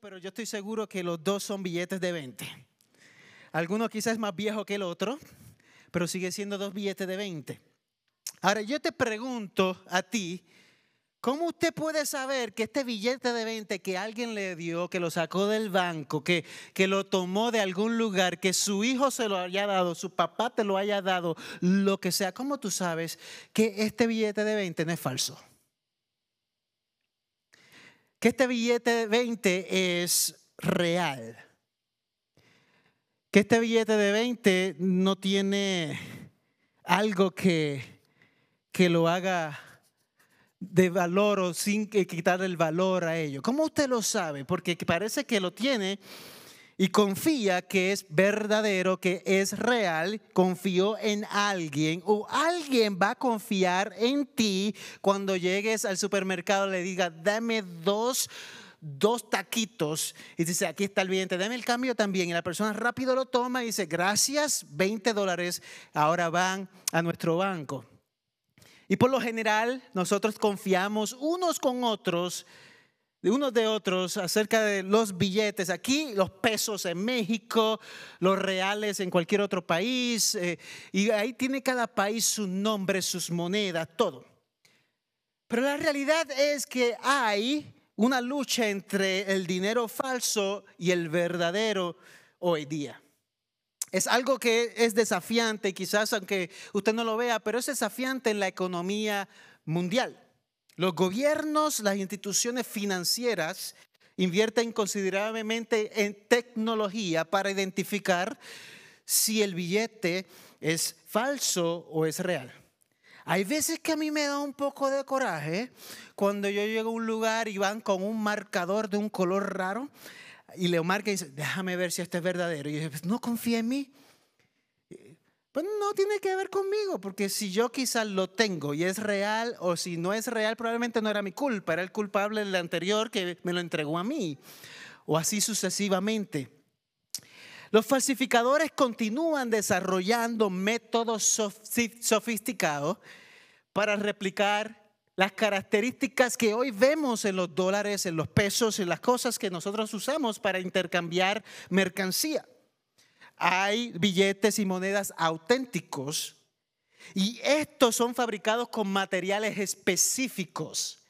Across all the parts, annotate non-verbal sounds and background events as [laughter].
pero yo estoy seguro que los dos son billetes de 20. Alguno quizás es más viejo que el otro, pero sigue siendo dos billetes de 20. Ahora yo te pregunto a ti, ¿Cómo usted puede saber que este billete de 20 que alguien le dio, que lo sacó del banco, que, que lo tomó de algún lugar, que su hijo se lo haya dado, su papá te lo haya dado, lo que sea, ¿cómo tú sabes que este billete de 20 no es falso? Que este billete de 20 es real. Que este billete de 20 no tiene algo que, que lo haga de valor o sin quitar el valor a ello. ¿Cómo usted lo sabe? Porque parece que lo tiene y confía que es verdadero, que es real, confió en alguien o alguien va a confiar en ti cuando llegues al supermercado le diga, dame dos dos taquitos y dice, aquí está el billete, dame el cambio también. Y la persona rápido lo toma y dice, gracias, 20 dólares, ahora van a nuestro banco. Y por lo general nosotros confiamos unos con otros, de unos de otros, acerca de los billetes. Aquí los pesos en México, los reales en cualquier otro país. Eh, y ahí tiene cada país su nombre, sus monedas, todo. Pero la realidad es que hay una lucha entre el dinero falso y el verdadero hoy día. Es algo que es desafiante, quizás aunque usted no lo vea, pero es desafiante en la economía mundial. Los gobiernos, las instituciones financieras invierten considerablemente en tecnología para identificar si el billete es falso o es real. Hay veces que a mí me da un poco de coraje cuando yo llego a un lugar y van con un marcador de un color raro y le marca y dice, déjame ver si esto es verdadero. Y yo, pues, no confía en mí. Pues no tiene que ver conmigo, porque si yo quizás lo tengo y es real, o si no es real, probablemente no era mi culpa, era el culpable del anterior que me lo entregó a mí, o así sucesivamente. Los falsificadores continúan desarrollando métodos sofisticados para replicar las características que hoy vemos en los dólares, en los pesos, en las cosas que nosotros usamos para intercambiar mercancía. Hay billetes y monedas auténticos y estos son fabricados con materiales específicos.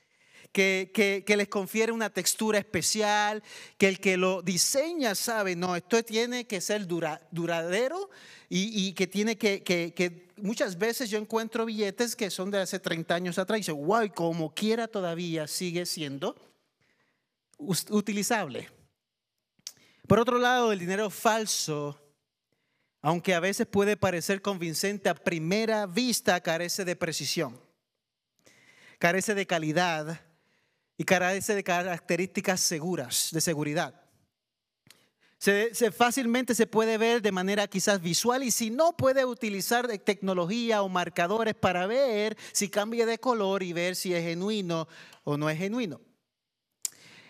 Que, les confiere una textura especial, que el que lo diseña sabe, no, esto tiene que ser duradero y, que tiene que, muchas veces yo encuentro billetes que son de hace 30 años atrás y dice, wow, como quiera todavía sigue siendo utilizable. Por otro lado, el dinero falso, aunque a veces puede parecer convincente a primera vista, carece de precisión, carece de calidad y carece de características seguras, de seguridad. Se, fácilmente se puede ver de manera quizás visual y si no puede utilizar tecnología o marcadores para ver si cambia de color y ver si es genuino o no es genuino.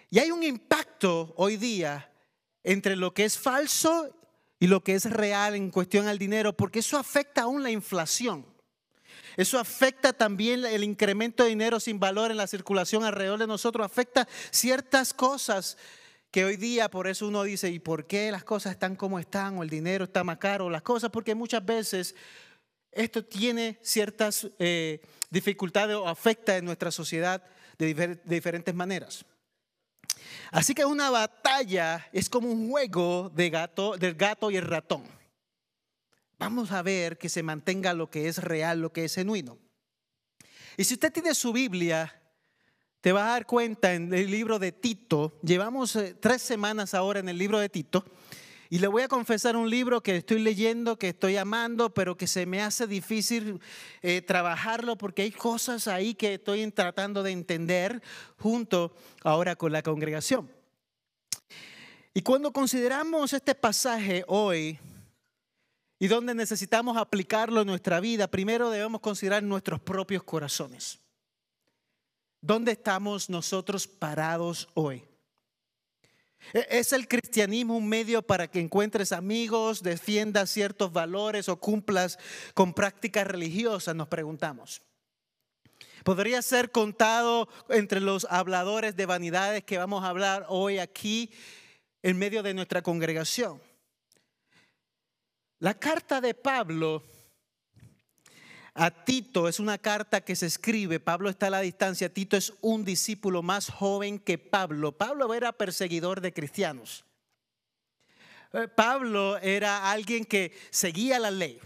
Y hay un impacto hoy día entre lo que es falso y lo que es real en cuestión al dinero, porque eso afecta aún la inflación. Eso afecta también el incremento de dinero sin valor en la circulación alrededor de nosotros, afecta ciertas cosas que hoy día por eso uno dice, ¿y por qué las cosas están como están? O el dinero está más caro, las cosas, porque muchas veces esto tiene ciertas eh, dificultades o afecta en nuestra sociedad de, diferentes maneras. Así que una batalla es como un juego de gato, del gato y el ratón. Vamos a ver que se mantenga lo que es real, lo que es genuino. Y si usted tiene su Biblia, te vas a dar cuenta en el libro de Tito, llevamos eh, tres semanas ahora en el libro de Tito, y le voy a confesar un libro que estoy leyendo, que estoy amando, pero que se me hace difícil eh, trabajarlo porque hay cosas ahí que estoy tratando de entender junto ahora con la congregación. Y cuando consideramos este pasaje hoy y donde necesitamos aplicarlo en nuestra vida, primero debemos considerar nuestros propios corazones. ¿Dónde estamos nosotros parados hoy? ¿E-, ¿Es el cristianismo un medio para que encuentres amigos, defiendas ciertos valores o cumplas con prácticas religiosas? Nos preguntamos. Podría ser contado entre los habladores de vanidades que vamos a hablar hoy aquí en medio de nuestra congregación. La carta de Pablo a Tito es una carta que se escribe, Pablo está a la distancia, Tito es un discípulo más joven que Pablo. Pablo era perseguidor de cristianos. Eh, Pablo era alguien que seguía la ley,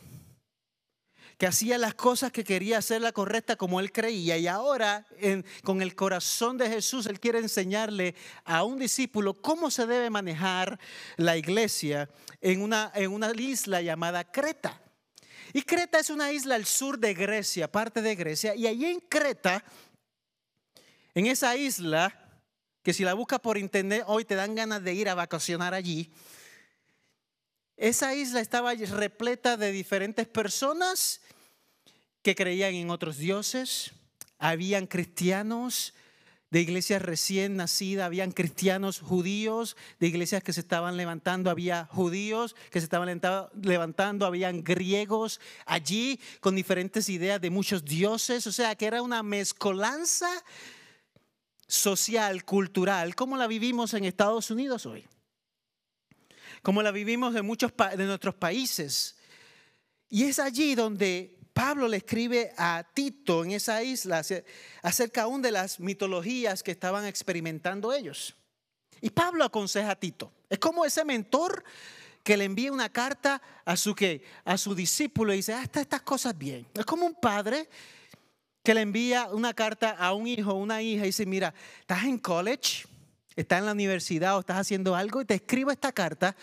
que hacía las cosas que quería hacer la correcta como él creía. Y ahora, con el corazón de Jesús, él quiere enseñarle a un discípulo cómo se debe manejar la iglesia en una isla llamada Creta. Y Creta es una isla al sur de Grecia, parte de Grecia. Y allí en Creta, en esa isla, que si la buscas por internet hoy te dan ganas de ir a vacacionar allí. Esa isla estaba repleta de diferentes personas que creían en otros dioses. Habían cristianos, de iglesias recién nacidas, habían cristianos judíos, de iglesias que se estaban levantando, había judíos que se estaban levantando, habían griegos allí con diferentes ideas de muchos dioses, o sea que era una mezcolanza social, cultural, como la vivimos en Estados Unidos hoy, como la vivimos en muchos de nuestros países. Y es allí donde Pablo le escribe a Tito en esa isla acerca aún de las mitologías que estaban experimentando ellos. Y Pablo aconseja a Tito. Es como ese mentor que le envía una carta a su, a su discípulo y dice, hasta estas cosas bien. Es como un padre que le envía una carta a un hijo una hija y dice, mira, estás en college, estás en la universidad o estás haciendo algo y te escribo esta carta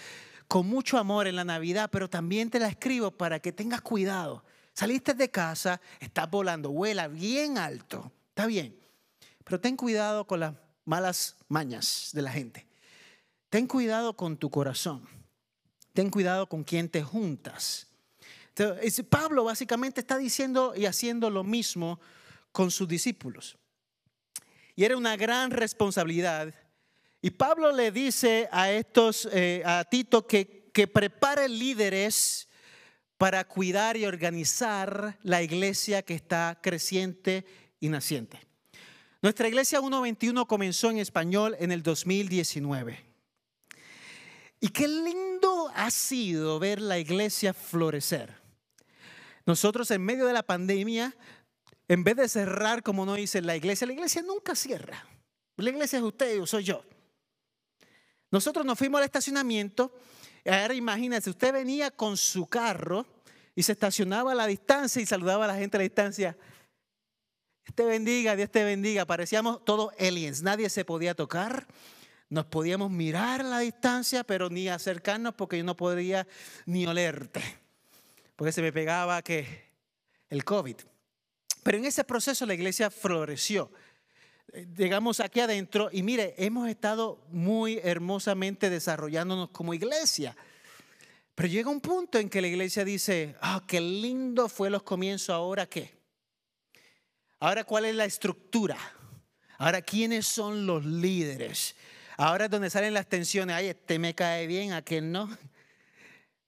con mucho amor en la Navidad, pero también te la escribo para que tengas cuidado Saliste de casa, estás volando, vuela bien alto, está bien. Pero ten cuidado con las malas mañas de la gente. Ten cuidado con tu corazón. Ten cuidado con quien te juntas. Pablo básicamente está diciendo y haciendo lo mismo con sus discípulos. Y era una gran responsabilidad. Y Pablo le dice a estos, eh, a Tito, que, que prepare líderes para cuidar y organizar la iglesia que está creciente y naciente. Nuestra iglesia 121 comenzó en español en el 2019. Y qué lindo ha sido ver la iglesia florecer. Nosotros en medio de la pandemia, en vez de cerrar como no dice la iglesia, la iglesia nunca cierra. La iglesia es usted, yo soy yo. Nosotros nos fuimos al estacionamiento Ahora imagínense, usted venía con su carro y se estacionaba a la distancia y saludaba a la gente a la distancia. Te bendiga, Dios te bendiga. Parecíamos todos aliens, nadie se podía tocar. Nos podíamos mirar a la distancia, pero ni acercarnos porque yo no podía ni olerte. Porque se me pegaba que el COVID. Pero en ese proceso la iglesia floreció llegamos aquí adentro y mire, hemos estado muy hermosamente desarrollándonos como iglesia. Pero llega un punto en que la iglesia dice, ah, qué lindo fue los comienzos, ahora qué. Ahora cuál es la estructura. Ahora quiénes son los líderes. Ahora es donde salen las tensiones. Ay, este me cae bien, aquel no.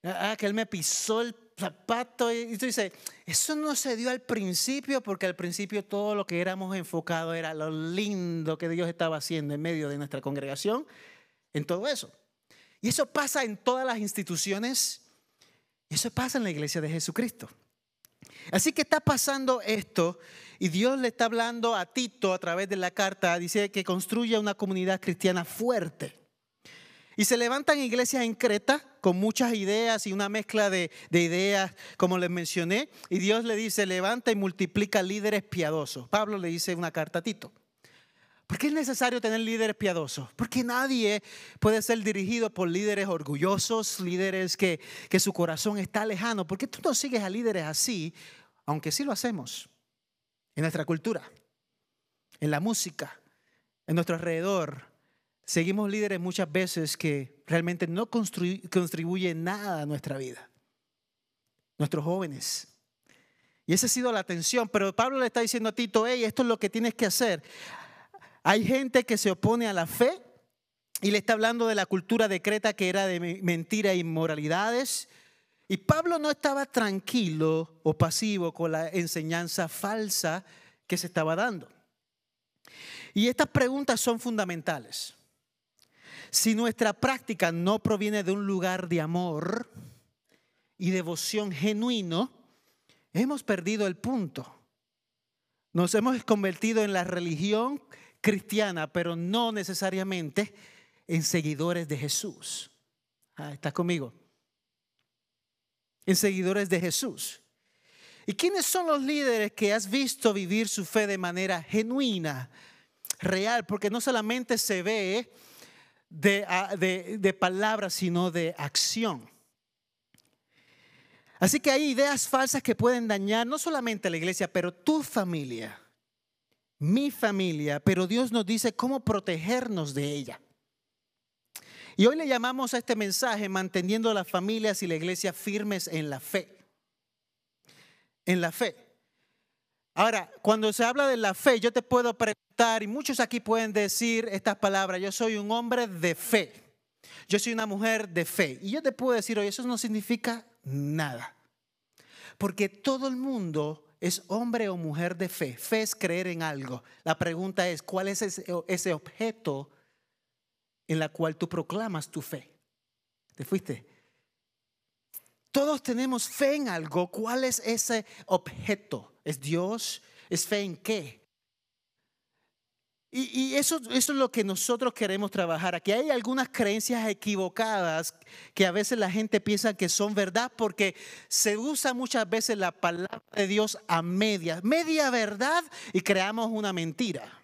Ah, aquel me pisó el zapato. Y tú dices, eso no se dio al principio porque al principio todo lo que éramos enfocados era lo lindo que Dios estaba haciendo en medio de nuestra congregación, en todo eso. Y eso pasa en todas las instituciones, y eso pasa en la iglesia de Jesucristo. Así que está pasando esto y Dios le está hablando a Tito a través de la carta, dice que construya una comunidad cristiana fuerte. Y se levantan iglesias en Creta con muchas ideas y una mezcla de, ideas, como les mencioné. Y Dios le dice, levanta y multiplica líderes piadosos. Pablo le dice una carta a Tito. ¿Por qué es necesario tener líderes piadosos? Porque nadie puede ser dirigido por líderes orgullosos, líderes que, que su corazón está lejano. ¿Por qué tú no sigues a líderes así? Aunque sí lo hacemos en nuestra cultura, en la música, en nuestro alrededor, Seguimos líderes muchas veces que realmente no contribuyen nada a nuestra vida. Nuestros jóvenes. Y esa ha sido la atención. Pero Pablo le está diciendo a Tito, hey, esto es lo que tienes que hacer. Hay gente que se opone a la fe y le está hablando de la cultura de Creta que era de mentira e inmoralidades. Y Pablo no estaba tranquilo o pasivo con la enseñanza falsa que se estaba dando. Y estas preguntas son fundamentales. Si nuestra práctica no proviene de un lugar de amor y devoción genuino, hemos perdido el punto. Nos hemos convertido en la religión cristiana, pero no necesariamente en seguidores de Jesús. Ah, ¿Estás conmigo? En seguidores de Jesús. ¿Y quiénes son los líderes que has visto vivir su fe de manera genuina, real? Porque no solamente se ve de, ah, de palabras, sino de acción. Así que hay ideas falsas que pueden dañar no solamente a la iglesia, pero tu familia, mi familia, pero Dios nos dice cómo protegernos de ella. Y hoy le llamamos a este mensaje manteniendo las familias y la iglesia firmes en la fe. En la fe. Ahora, cuando se habla de la fe, yo te puedo preguntar, y muchos aquí pueden decir estas palabras, yo soy un hombre de fe, yo soy una mujer de fe. Y yo te puedo decir, oye, eso no significa nada. Porque todo el mundo es hombre o mujer de fe. Fe es creer en algo. La pregunta es, ¿cuál es ese, objeto en la cual tú proclamas tu fe? ¿Te fuiste? Todos tenemos fe en algo. ¿Cuál es ese objeto? ¿Es Dios? ¿Es fe en qué? Y, eso, eso, es lo que nosotros queremos trabajar. Aquí hay algunas creencias equivocadas que a veces la gente piensa que son verdad porque se usa muchas veces la palabra de Dios a media, media verdad y creamos una mentira.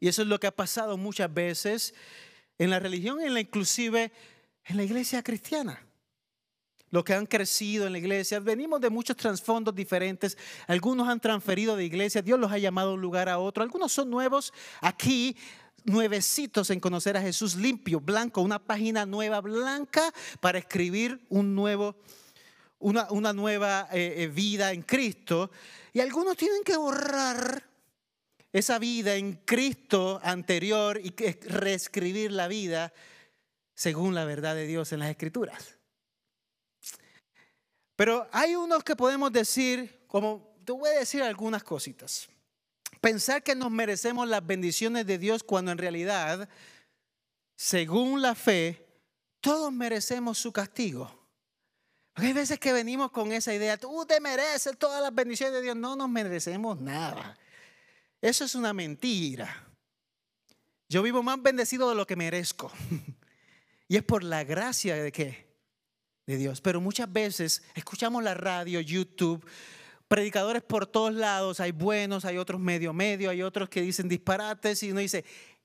Y eso es lo que ha pasado muchas veces en la religión, en la inclusive en la iglesia cristiana los que han crecido en la iglesia. Venimos de muchos trasfondos diferentes. Algunos han transferido de iglesia. Dios los ha llamado de un lugar a otro. Algunos son nuevos aquí nuevecitos en conocer a Jesús limpio, blanco, una página nueva blanca para escribir un nuevo, una, una nueva eh, eh, vida en Cristo. Y algunos tienen que borrar esa vida en Cristo anterior y reescribir la vida según la verdad de Dios en las Escrituras. Pero hay unos que podemos decir, como te voy a decir algunas cositas. Pensar que nos merecemos las bendiciones de Dios cuando en realidad, según la fe, todos merecemos su castigo. hay veces que venimos con esa idea, tú te mereces todas las bendiciones de Dios. No nos merecemos nada. Eso es una mentira. Yo vivo más bendecido de lo que merezco. [laughs] Y es por la gracia de que de Dios. Pero muchas veces escuchamos la radio, YouTube, predicadores por todos lados, hay buenos, hay otros medio medio, hay otros que dicen disparates y uno dice,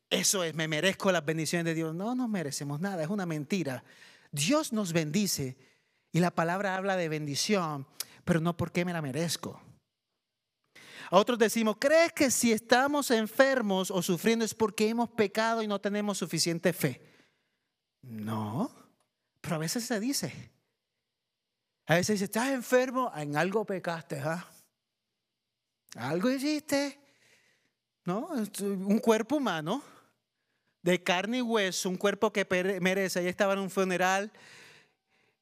eso es, me merezco las bendiciones de Dios. No, no merecemos nada, es una mentira. Dios nos bendice y la palabra habla de bendición, pero no porque me la merezco. A otros decimos, ¿crees que si estamos enfermos o sufriendo es porque hemos pecado y no tenemos suficiente fe? No, pero a veces se dice. A veces dice, estás enfermo, en algo pecaste, ¿ah? Algo hiciste. ¿No? Un cuerpo humano, de carne y hueso, un cuerpo que merece. Ahí estaba en un funeral.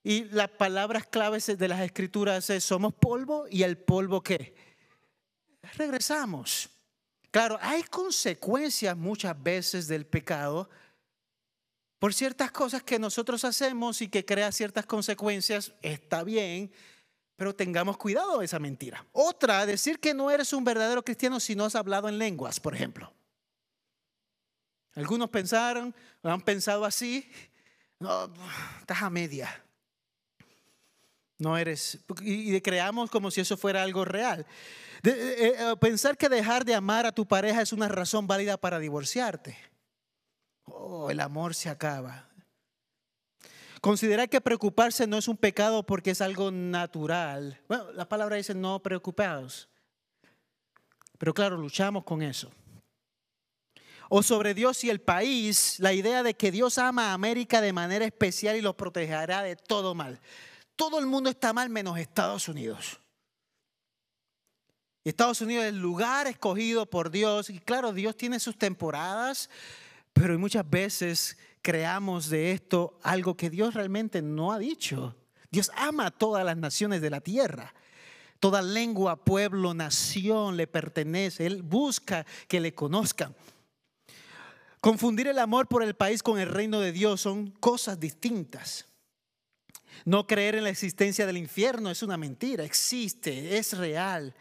Y las palabras claves de las escrituras es, somos polvo y el polvo qué? Regresamos. Claro, hay consecuencias muchas veces del pecado por ciertas cosas que nosotros hacemos y que crea ciertas consecuencias, está bien, pero tengamos cuidado de esa mentira. Otra, decir que no eres un verdadero cristiano si no has hablado en lenguas, por ejemplo. Algunos pensaron, han pensado así, no, estás a media. No eres, y creamos como si eso fuera algo real. Eh, eh, pensar que dejar de amar a tu pareja es una razón válida para divorciarte. Oh, el amor se acaba. Considerar que preocuparse no es un pecado porque es algo natural. Bueno, la palabra dice no preocupados. Pero claro, luchamos con eso. O sobre Dios y el país, la idea de que Dios ama a América de manera especial y los protegerá de todo mal. Todo el mundo está mal menos Estados Unidos. Estados Unidos es el lugar escogido por Dios. Y claro, Dios tiene sus temporadas, pero muchas veces creamos de esto algo que Dios realmente no ha dicho. Dios ama a todas las naciones de la tierra. Toda lengua, pueblo, nación le pertenece. Él busca que le conozcan. Confundir el amor por el país con el reino de Dios son cosas distintas. No creer en la existencia del infierno es una mentira, existe, es real.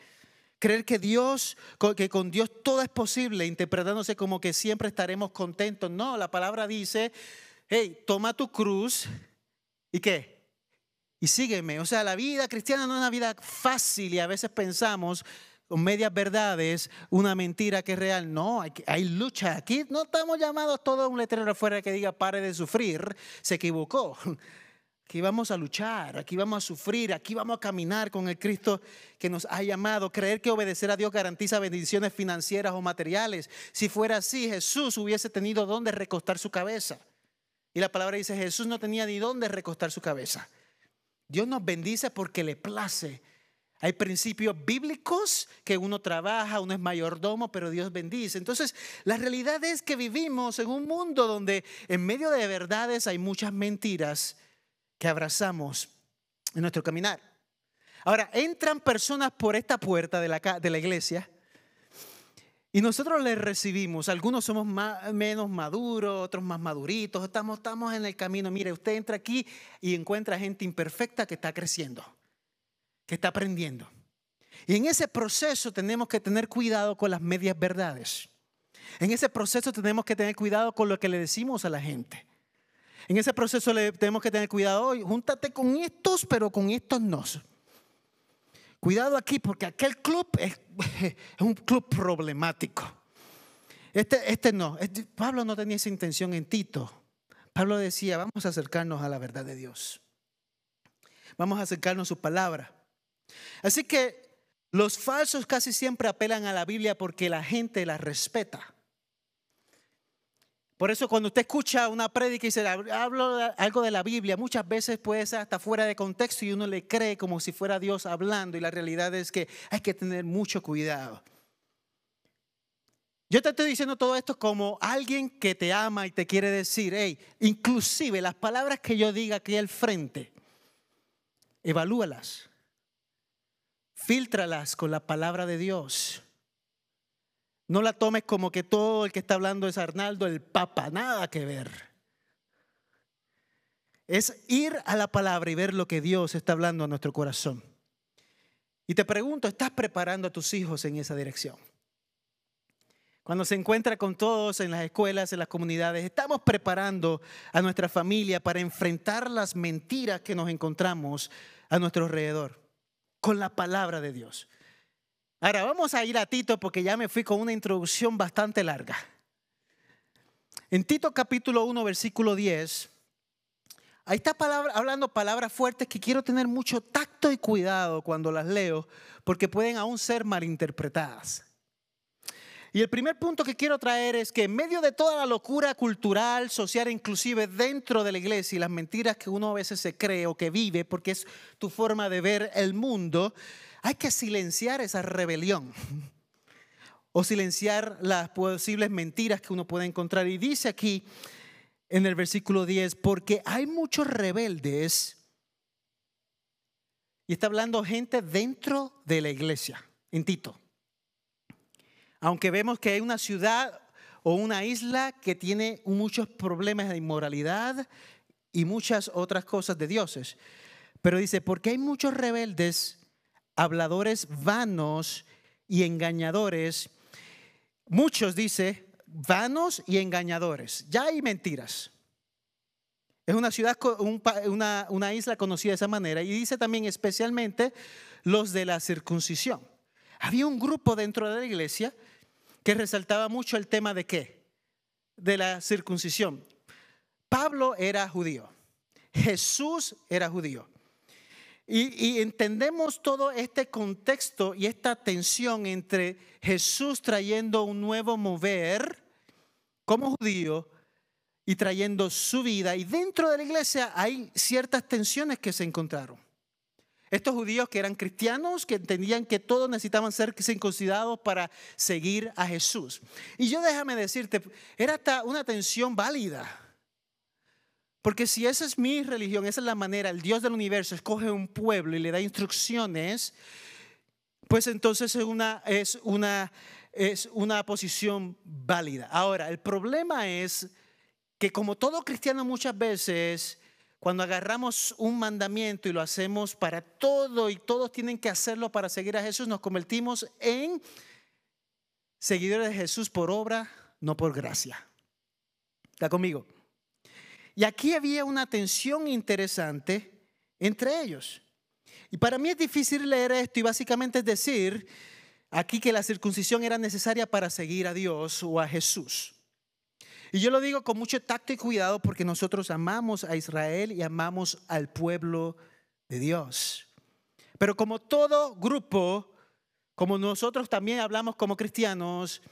Creer que Dios, que con Dios todo es posible, interpretándose como que siempre estaremos contentos. No, la palabra dice, hey, toma tu cruz y qué? Y sígueme. O sea, la vida cristiana no es una vida fácil y a veces pensamos, con medias verdades, una mentira que es real. No, hay, hay, lucha. Aquí no estamos llamados todos a un letrero afuera que diga pare de sufrir. Se equivocó. Aquí vamos a luchar, aquí vamos a sufrir, aquí vamos a caminar con el Cristo que nos ha llamado. Creer que obedecer a Dios garantiza bendiciones financieras o materiales. Si fuera así, Jesús hubiese tenido dónde recostar su cabeza. Y la palabra dice, Jesús no tenía ni dónde recostar su cabeza. Dios nos bendice porque le place hay principios bíblicos que uno trabaja, uno es mayordomo, pero Dios bendice. Entonces, la realidad es que vivimos en un mundo donde en medio de verdades hay muchas mentiras que abrazamos en nuestro caminar. Ahora, entran personas por esta puerta de la, de la iglesia y nosotros les recibimos. Algunos somos menos maduros, otros más maduritos. Estamos, estamos en el camino. Mire, usted entra aquí y encuentra gente imperfecta que está creciendo que está aprendiendo. Y en ese proceso tenemos que tener cuidado con las medias verdades. En ese proceso tenemos que tener cuidado con lo que le decimos a la gente. En ese proceso le tenemos que tener cuidado hoy. Júntate con estos, pero con estos no. Cuidado aquí porque aquel club es, [laughs] un club problemático. Este, este no. Pablo no tenía esa intención en Tito. Pablo decía, vamos a acercarnos a la verdad de Dios. Vamos a acercarnos a su palabra. Así que los falsos casi siempre apelan a la Biblia porque la gente la respeta. Por eso cuando usted escucha una prédica y se hablo algo de la Biblia, muchas veces puede ser hasta fuera de contexto y uno le cree como si fuera Dios hablando y la realidad es que hay que tener mucho cuidado. Yo te estoy diciendo todo esto como alguien que te ama y te quiere decir, hey, inclusive las palabras que yo diga aquí al frente, evalúalas. Fíltralas con la palabra de Dios. No la tomes como que todo el que está hablando es Arnaldo, el Papa, nada que ver. Es ir a la palabra y ver lo que Dios está hablando a nuestro corazón. Y te pregunto, ¿estás preparando a tus hijos en esa dirección? Cuando se encuentra con todos en las escuelas, en las comunidades, estamos preparando a nuestra familia para enfrentar las mentiras que nos encontramos a nuestro alrededor con la palabra de Dios. Ahora vamos a ir a Tito porque ya me fui con una introducción bastante larga. En Tito capítulo 1, versículo 10, ahí está hablando palabras fuertes que quiero tener mucho tacto y cuidado cuando las leo porque pueden aún ser malinterpretadas. Y el primer punto que quiero traer es que en medio de toda la locura cultural, social, inclusive dentro de la iglesia y las mentiras que uno a veces se cree o que vive, porque es tu forma de ver el mundo, hay que silenciar esa rebelión [laughs] o silenciar las posibles mentiras que uno puede encontrar. Y dice aquí en el versículo 10, porque hay muchos rebeldes, y está hablando gente dentro de la iglesia, en Tito aunque vemos que hay una ciudad o una isla que tiene muchos problemas de inmoralidad y muchas otras cosas de dioses. Pero dice, porque hay muchos rebeldes, habladores vanos y engañadores. Muchos, dice, vanos y engañadores. Ya hay mentiras. Es una ciudad, una, isla conocida de esa manera. Y dice también especialmente los de la circuncisión. Había un grupo dentro de la iglesia que resaltaba mucho el tema de qué? De la circuncisión. Pablo era judío, Jesús era judío. Y, y, entendemos todo este contexto y esta tensión entre Jesús trayendo un nuevo mover como judío y trayendo su vida. Y dentro de la iglesia hay ciertas tensiones que se encontraron. Estos judíos que eran cristianos, que entendían que todos necesitaban ser circuncidados para seguir a Jesús. Y yo déjame decirte, era una tensión válida. Porque si esa es mi religión, esa es la manera, el Dios del universo escoge un pueblo y le da instrucciones, pues entonces es una, es una, es una posición válida. Ahora, el problema es que como todo cristiano muchas veces, cuando agarramos un mandamiento y lo hacemos para todo y todos tienen que hacerlo para seguir a Jesús, nos convertimos en seguidores de Jesús por obra, no por gracia. ¿Está conmigo? Y aquí había una tensión interesante entre ellos. Y para mí es difícil leer esto y básicamente es decir aquí que la circuncisión era necesaria para seguir a Dios o a Jesús. Y yo lo digo con mucho tacto y cuidado porque nosotros amamos a Israel y amamos al pueblo de Dios. Pero como todo grupo, como nosotros también hablamos como cristianos,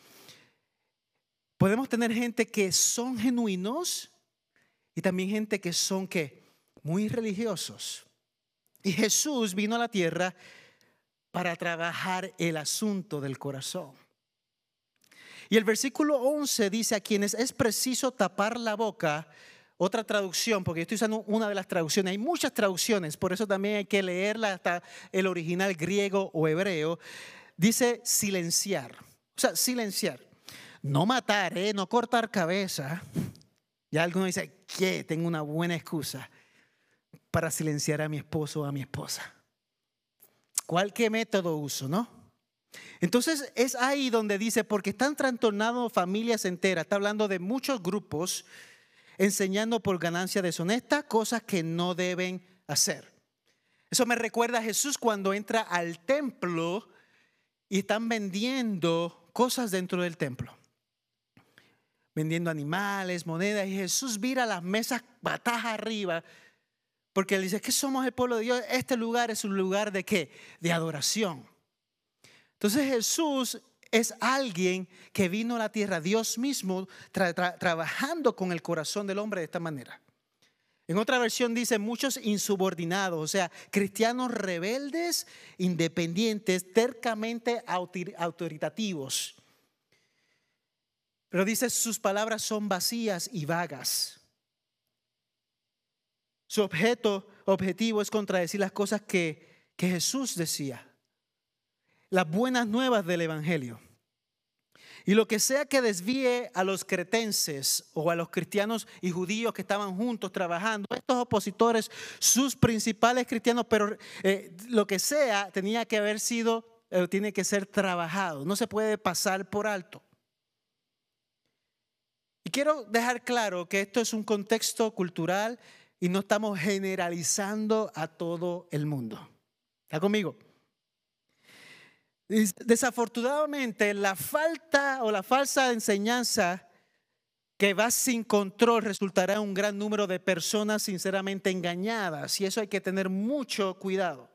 podemos tener gente que son genuinos y también gente que son que muy religiosos. Y Jesús vino a la tierra para trabajar el asunto del corazón. Y el versículo 11 dice a quienes es preciso tapar la boca, otra traducción, porque yo estoy usando una de las traducciones, hay muchas traducciones, por eso también hay que leerla hasta el original griego o hebreo, dice silenciar, o sea, silenciar, no matar, ¿eh? no cortar cabeza. Ya alguno dice, ¿qué? Tengo una buena excusa para silenciar a mi esposo o a mi esposa. ¿Cuál qué método uso, no? Entonces es ahí donde dice, porque están trastornando familias enteras, está hablando de muchos grupos enseñando por ganancia deshonesta cosas que no deben hacer. Eso me recuerda a Jesús cuando entra al templo y están vendiendo cosas dentro del templo. Vendiendo animales, monedas, y Jesús vira las mesas patas arriba porque él dice que somos el pueblo de Dios. Este lugar es un lugar de qué? De adoración. Entonces Jesús es alguien que vino a la tierra, Dios mismo, trabajando con el corazón del hombre de esta manera. En otra versión dice muchos insubordinados, o sea, cristianos rebeldes, independientes, tercamente autoritativos. Pero dice, sus palabras son vacías y vagas. Su objeto, objetivo es contradecir las cosas que, que Jesús decía. Las buenas nuevas del Evangelio. Y lo que sea que desvíe a los cretenses o a los cristianos y judíos que estaban juntos trabajando, estos opositores, sus principales cristianos, pero eh, lo que sea tenía que haber sido, eh, tiene que ser trabajado, no se puede pasar por alto. Y quiero dejar claro que esto es un contexto cultural y no estamos generalizando a todo el mundo. ¿Está conmigo? Desafortunadamente, la falta o la falsa enseñanza que va sin control resultará en un gran número de personas sinceramente engañadas y eso hay que tener mucho cuidado.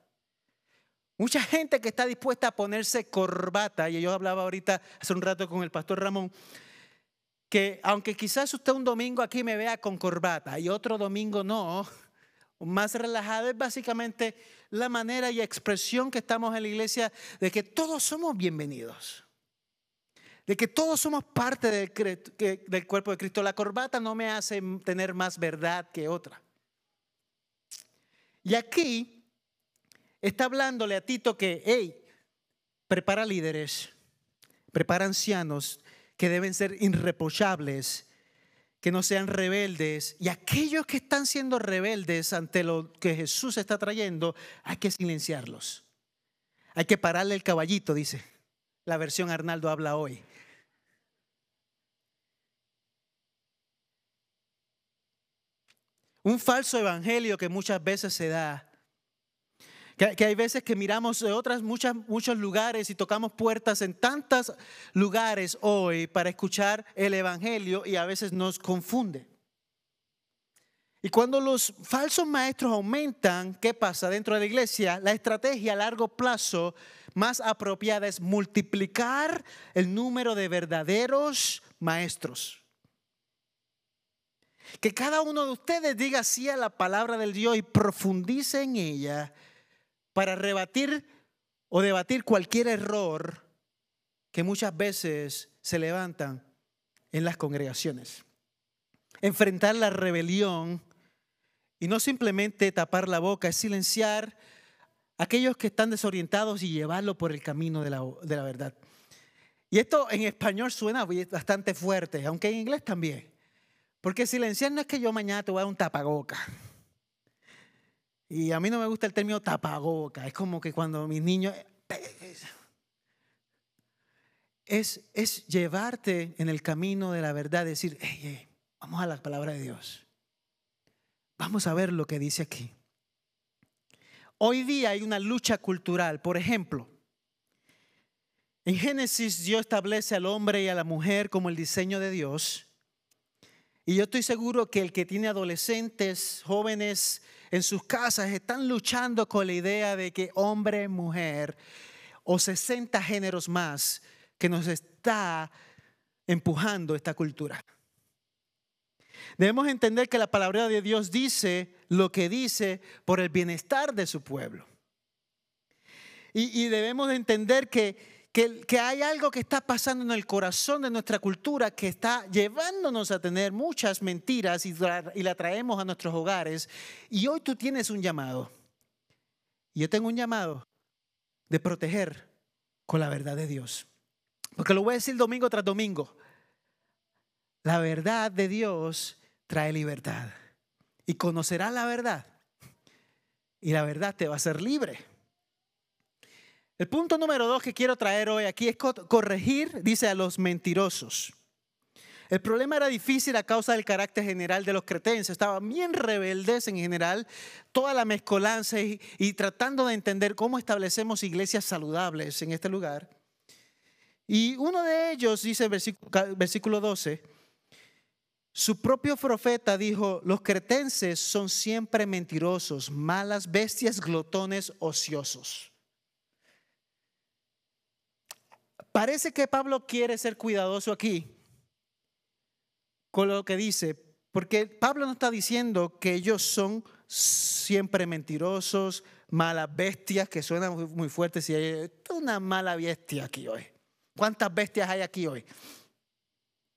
Mucha gente que está dispuesta a ponerse corbata, y yo hablaba ahorita hace un rato con el pastor Ramón, que aunque quizás usted un domingo aquí me vea con corbata y otro domingo no, más relajado es básicamente la manera y expresión que estamos en la iglesia de que todos somos bienvenidos. De que todos somos parte del, del cuerpo de Cristo. La corbata no me hace tener más verdad que otra. Y aquí está hablándole a Tito que, hey, prepara líderes, prepara ancianos, que deben ser irreprochables, que no sean rebeldes. Y aquellos que están siendo rebeldes ante lo que Jesús está trayendo, hay que silenciarlos. Hay que pararle el caballito, dice. La versión Arnaldo habla hoy. Un falso evangelio que muchas veces se da que, hay veces que miramos de otras muchas, muchos lugares y tocamos puertas en tantos lugares hoy para escuchar el Evangelio y a veces nos confunde. Y cuando los falsos maestros aumentan, ¿qué pasa dentro de la iglesia? La estrategia a largo plazo más apropiada es multiplicar el número de verdaderos maestros. Que cada uno de ustedes diga sí a la palabra del Dios y profundice en ella para rebatir o debatir cualquier error que muchas veces se levantan en las congregaciones. Enfrentar la rebelión y no simplemente tapar la boca, es silenciar aquellos que están desorientados y llevarlo por el camino de la, de la verdad. Y esto en español suena bastante fuerte, aunque en inglés también. Porque silenciar no es que yo mañana te voy a dar un tapagoca. Y a mí no me gusta el término tapagoca. Es como que cuando mis niños... Es, es llevarte en el camino de la verdad, decir, vamos a la palabra de Dios. Vamos a ver lo que dice aquí. Hoy día hay una lucha cultural. Por ejemplo, en Génesis Dios establece al hombre y a la mujer como el diseño de Dios. Y yo estoy seguro que el que tiene adolescentes, jóvenes en sus casas, están luchando con la idea de que hombre, mujer o 60 géneros más que nos está empujando esta cultura. Debemos entender que la palabra de Dios dice lo que dice por el bienestar de su pueblo. Y, debemos entender que, que, hay algo que está pasando en el corazón de nuestra cultura que está llevándonos a tener muchas mentiras y, la traemos a nuestros hogares. Y hoy tú tienes un llamado. Yo tengo un llamado de proteger con la verdad de Dios. Porque lo voy a decir domingo tras domingo. La verdad de Dios trae libertad. Y conocerás la verdad. Y la verdad te va a hacer libre. El punto número dos que quiero traer hoy aquí es corregir, dice, a los mentirosos. El problema era difícil a causa del carácter general de los cretenses. Estaban bien rebeldes en general, toda la mezcolanza y, tratando de entender cómo establecemos iglesias saludables en este lugar. Y uno de ellos dice en versículo 12, su propio profeta dijo, los cretenses son siempre mentirosos, malas bestias, glotones, ociosos. Parece que Pablo quiere ser cuidadoso aquí con lo que dice, porque Pablo no está diciendo que ellos son siempre mentirosos, malas bestias, que suenan muy fuertes y hay una mala bestia aquí hoy. ¿Cuántas bestias hay aquí hoy?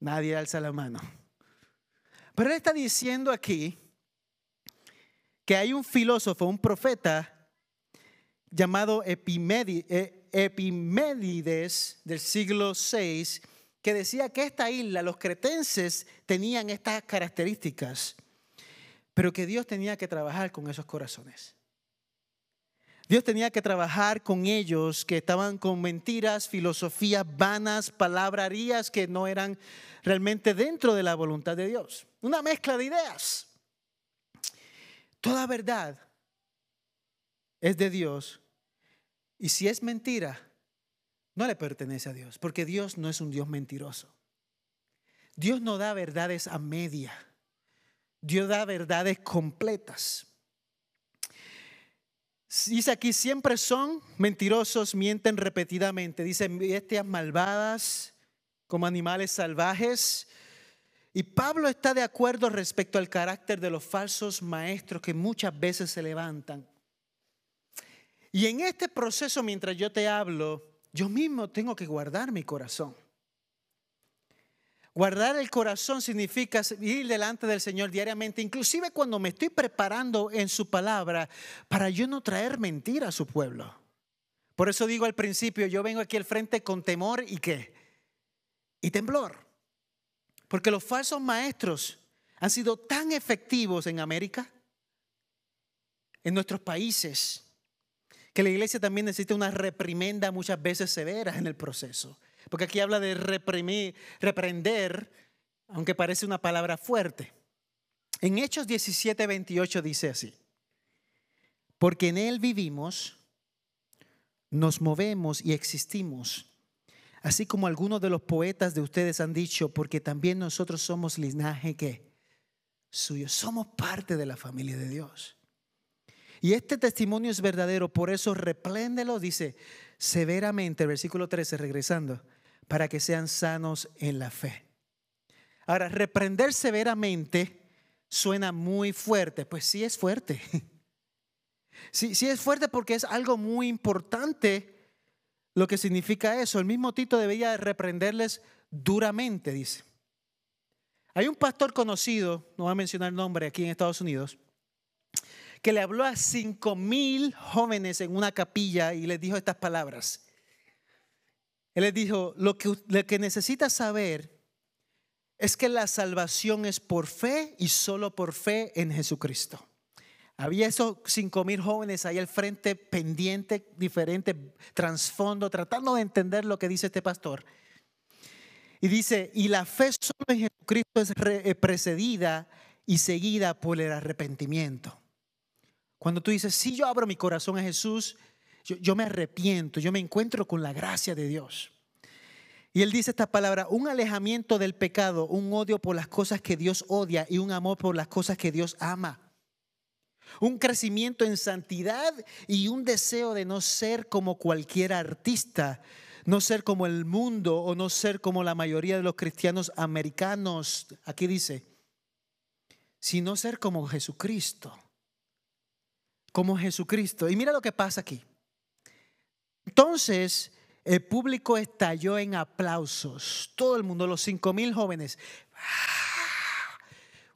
Nadie alza la mano. Pero él está diciendo aquí que hay un filósofo, un profeta llamado e, Epimedides del siglo VI, que decía que esta isla, los cretenses, tenían estas características, pero que Dios tenía que trabajar con esos corazones. Dios tenía que trabajar con ellos que estaban con mentiras, filosofías vanas, palabrerías que no eran realmente dentro de la voluntad de Dios una mezcla de ideas. Toda verdad es de Dios y si es mentira, no le pertenece a Dios, porque Dios no es un Dios mentiroso. Dios no da verdades a media, Dios da verdades completas. Dice aquí, siempre son mentirosos, mienten repetidamente. Dice, bestias malvadas como animales salvajes y Pablo está de acuerdo respecto al carácter de los falsos maestros que muchas veces se levantan. Y en este proceso, mientras yo te hablo, yo mismo tengo que guardar mi corazón. Guardar el corazón significa ir delante del Señor diariamente, inclusive cuando me estoy preparando en su palabra para yo no traer mentira a su pueblo. Por eso digo al principio, yo vengo aquí al frente con temor y qué? Y temblor. Porque los falsos maestros han sido tan efectivos en América, en nuestros países, que la iglesia también necesita una reprimenda muchas veces severa en el proceso. Porque aquí habla de reprimir, reprender, aunque parece una palabra fuerte. En Hechos 17, 28 dice así, porque en Él vivimos, nos movemos y existimos Así como algunos de los poetas de ustedes han dicho, porque también nosotros somos linaje que suyo, somos parte de la familia de Dios. Y este testimonio es verdadero, por eso repléndelo, dice severamente, versículo 13, regresando, para que sean sanos en la fe. Ahora, reprender severamente suena muy fuerte, pues sí es fuerte. [laughs] Sí, sí es fuerte porque es algo muy importante lo que significa eso. El mismo Tito debía reprenderles duramente, dice. Hay un pastor conocido, no voy a mencionar el nombre aquí en Estados Unidos, que le habló a cinco mil jóvenes en una capilla y les dijo estas palabras. Él les dijo, lo que, lo que necesitas saber es que la salvación es por fe y solo por fe en Jesucristo. Había esos cinco mil jóvenes ahí al frente, pendiente, diferente trasfondo, tratando de entender lo que dice este pastor. Y dice, y la fe solo en Jesucristo es eh, precedida y seguida por el arrepentimiento. Cuando tú dices, si yo abro mi corazón a Jesús, yo, me arrepiento, yo me encuentro con la gracia de Dios. Y él dice esta palabra, un alejamiento del pecado, un odio por las cosas que Dios odia y un amor por las cosas que Dios ama. Un crecimiento en santidad y un deseo de no ser como cualquier artista, no ser como el mundo o no ser como la mayoría de los cristianos americanos. Aquí dice, sino ser como Jesucristo. Como Jesucristo. Y mira lo que pasa aquí. Entonces, el público estalló en aplausos. Todo el mundo, los cinco mil jóvenes. ¡Ah!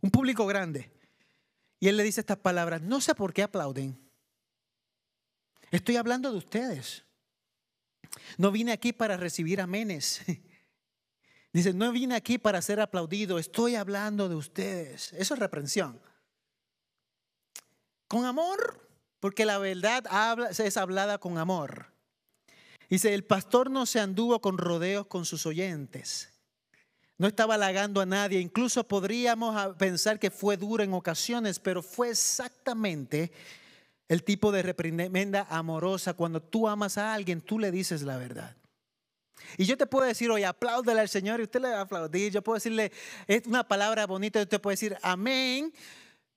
Un público grande. Y él le dice estas palabras, no sé por qué aplauden. Estoy hablando de ustedes. No vine aquí para recibir amenes. [laughs] Dice, no vine aquí para ser aplaudido, estoy hablando de ustedes. Eso es reprensión. Con amor, porque la verdad es hablada con amor. Dice, el pastor no se anduvo con rodeos con sus oyentes. No estaba halagando a nadie. Incluso podríamos pensar que fue duro en ocasiones, pero fue exactamente el tipo de reprimenda amorosa. Cuando tú amas a alguien, tú le dices la verdad. Y yo te puedo decir, oye, apláudele al Señor y usted le va a aplaudir. Yo puedo decirle, es una palabra bonita, usted puede decir, amén.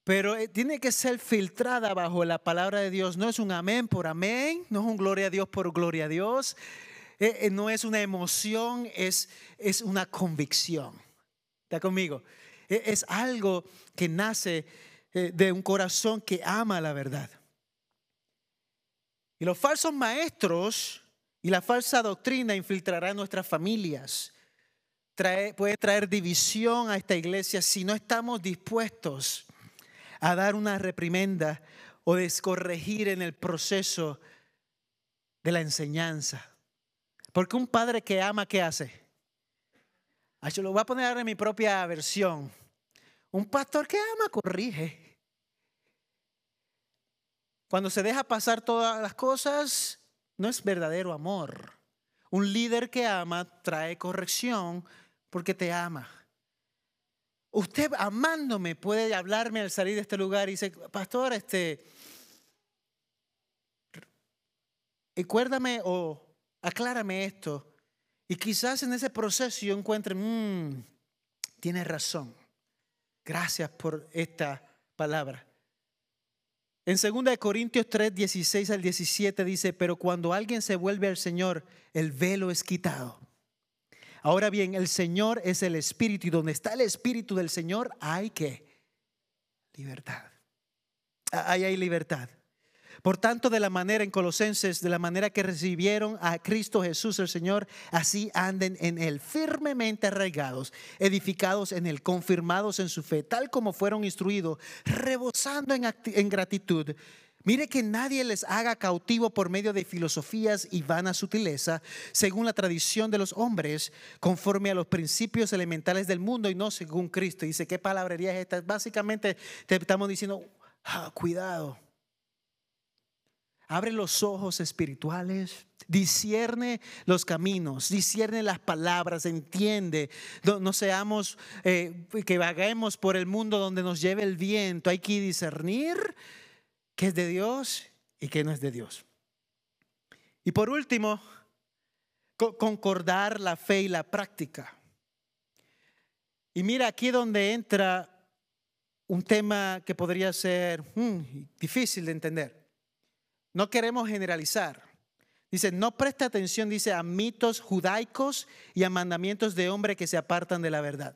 Pero eh, tiene que ser filtrada bajo la palabra de Dios. No es un amén por amén, no es un gloria a Dios por gloria a Dios. Eh, eh, no es una emoción, es, es una convicción. ¿Está conmigo? es algo que nace de un corazón que ama la verdad. Y los falsos maestros y la falsa doctrina infiltrarán nuestras familias. puede traer división a esta iglesia si no estamos dispuestos a dar una reprimenda o descorregir en el proceso de la enseñanza. Porque un padre que ama, ¿qué hace? Ah, yo lo voy a poner en mi propia versión. Un pastor que ama, corrige. Cuando se deja pasar todas las cosas, no es verdadero amor. Un líder que ama trae corrección porque te ama. Usted amándome puede hablarme al salir de este lugar y dice, pastor, este, recuérdame o aclárame esto. Y quizás en ese proceso yo encuentre, mmm, tiene razón. Gracias por esta palabra. En 2 Corintios 3, 16 al 17 dice, pero cuando alguien se vuelve al Señor, el velo es quitado. Ahora bien, el Señor es el Espíritu y donde está el Espíritu del Señor hay que libertad. Ahí hay libertad. Por tanto, de la manera en Colosenses, de la manera que recibieron a Cristo Jesús el Señor, así anden en Él, firmemente arraigados, edificados en Él, confirmados en su fe, tal como fueron instruidos, rebosando en, en gratitud Mire que nadie les haga cautivo por medio de filosofías y vana sutileza, según la tradición de los hombres, conforme a los principios elementales del mundo y no según Cristo. Dice, ¿qué palabrería es esta? Básicamente te estamos diciendo, cuidado. Abre los ojos espirituales, discierne los caminos, discierne las palabras, entiende. No, seamos eh, que vaguemos por el mundo donde nos lleve el viento. Hay que discernir qué es de Dios y qué no es de Dios. Y por último, concordar la fe y la práctica. Y mira aquí donde entra un tema que podría ser hmm, difícil de entender. No queremos generalizar. Dice, no preste atención, dice, a mitos judaicos y a mandamientos de hombre que se apartan de la verdad.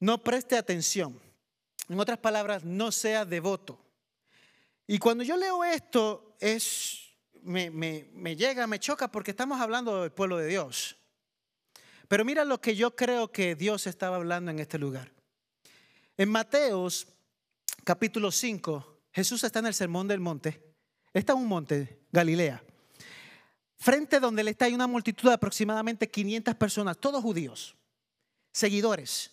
No preste atención. En otras palabras, no sea devoto. Y cuando yo leo esto, es, me, me, llega, me choca porque estamos hablando del pueblo de Dios. Pero mira lo que yo creo que Dios estaba hablando en este lugar. En Mateos capítulo 5, Jesús está en el sermón del monte. Está en un monte, Galilea. Frente donde él está hay una multitud de aproximadamente 500 personas, todos judíos, seguidores,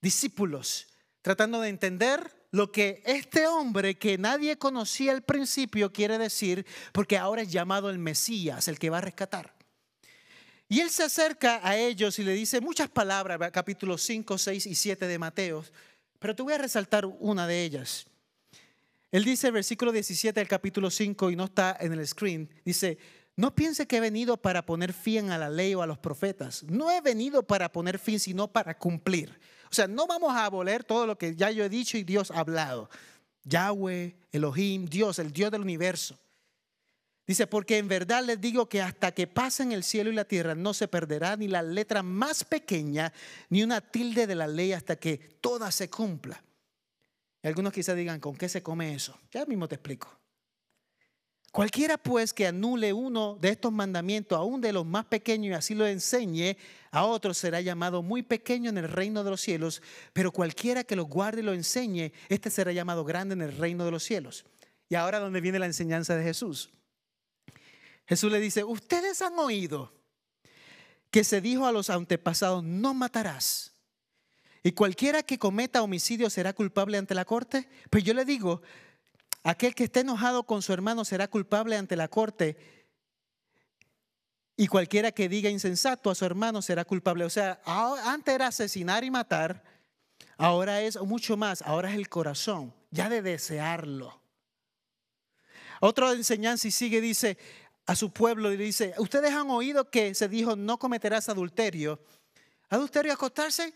discípulos, tratando de entender lo que este hombre que nadie conocía al principio quiere decir, porque ahora es llamado el Mesías, el que va a rescatar. Y él se acerca a ellos y le dice muchas palabras, capítulos 5, 6 y 7 de Mateo, pero te voy a resaltar una de ellas. Él dice, versículo 17 del capítulo 5, y no está en el screen, dice, no piense que he venido para poner fin a la ley o a los profetas. No he venido para poner fin, sino para cumplir. O sea, no vamos a aboler todo lo que ya yo he dicho y Dios ha hablado. Yahweh, Elohim, Dios, el Dios del universo. Dice, porque en verdad les digo que hasta que pasen el cielo y la tierra no se perderá ni la letra más pequeña ni una tilde de la ley hasta que toda se cumpla. Y algunos quizás digan, ¿con qué se come eso? Ya mismo te explico. Cualquiera pues que anule uno de estos mandamientos, aún de los más pequeños, y así lo enseñe a otros, será llamado muy pequeño en el reino de los cielos, pero cualquiera que lo guarde y lo enseñe, este será llamado grande en el reino de los cielos. Y ahora donde viene la enseñanza de Jesús. Jesús le dice, ustedes han oído que se dijo a los antepasados, no matarás. Y cualquiera que cometa homicidio será culpable ante la corte. Pues yo le digo, Aquel que esté enojado con su hermano será culpable ante la corte. Y cualquiera que diga insensato a su hermano será culpable. O sea, antes era asesinar y matar, ahora es mucho más, ahora es el corazón, ya de desearlo. Otra enseñanza y sigue, dice a su pueblo y dice, ustedes han oído que se dijo, no cometerás adulterio. Adulterio, acostarse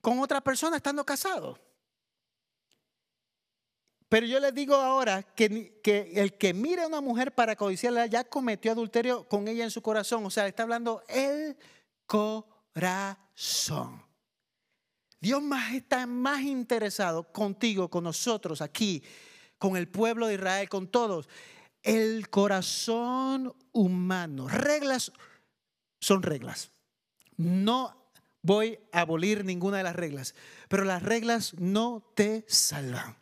con otra persona estando casado. Pero yo les digo ahora que, el que mire a una mujer para codiciarla ya cometió adulterio con ella en su corazón. O sea, está hablando el corazón. Dios más está más interesado contigo, con nosotros aquí, con el pueblo de Israel, con todos. El corazón humano. Reglas son reglas. No voy a abolir ninguna de las reglas, pero las reglas no te salvan.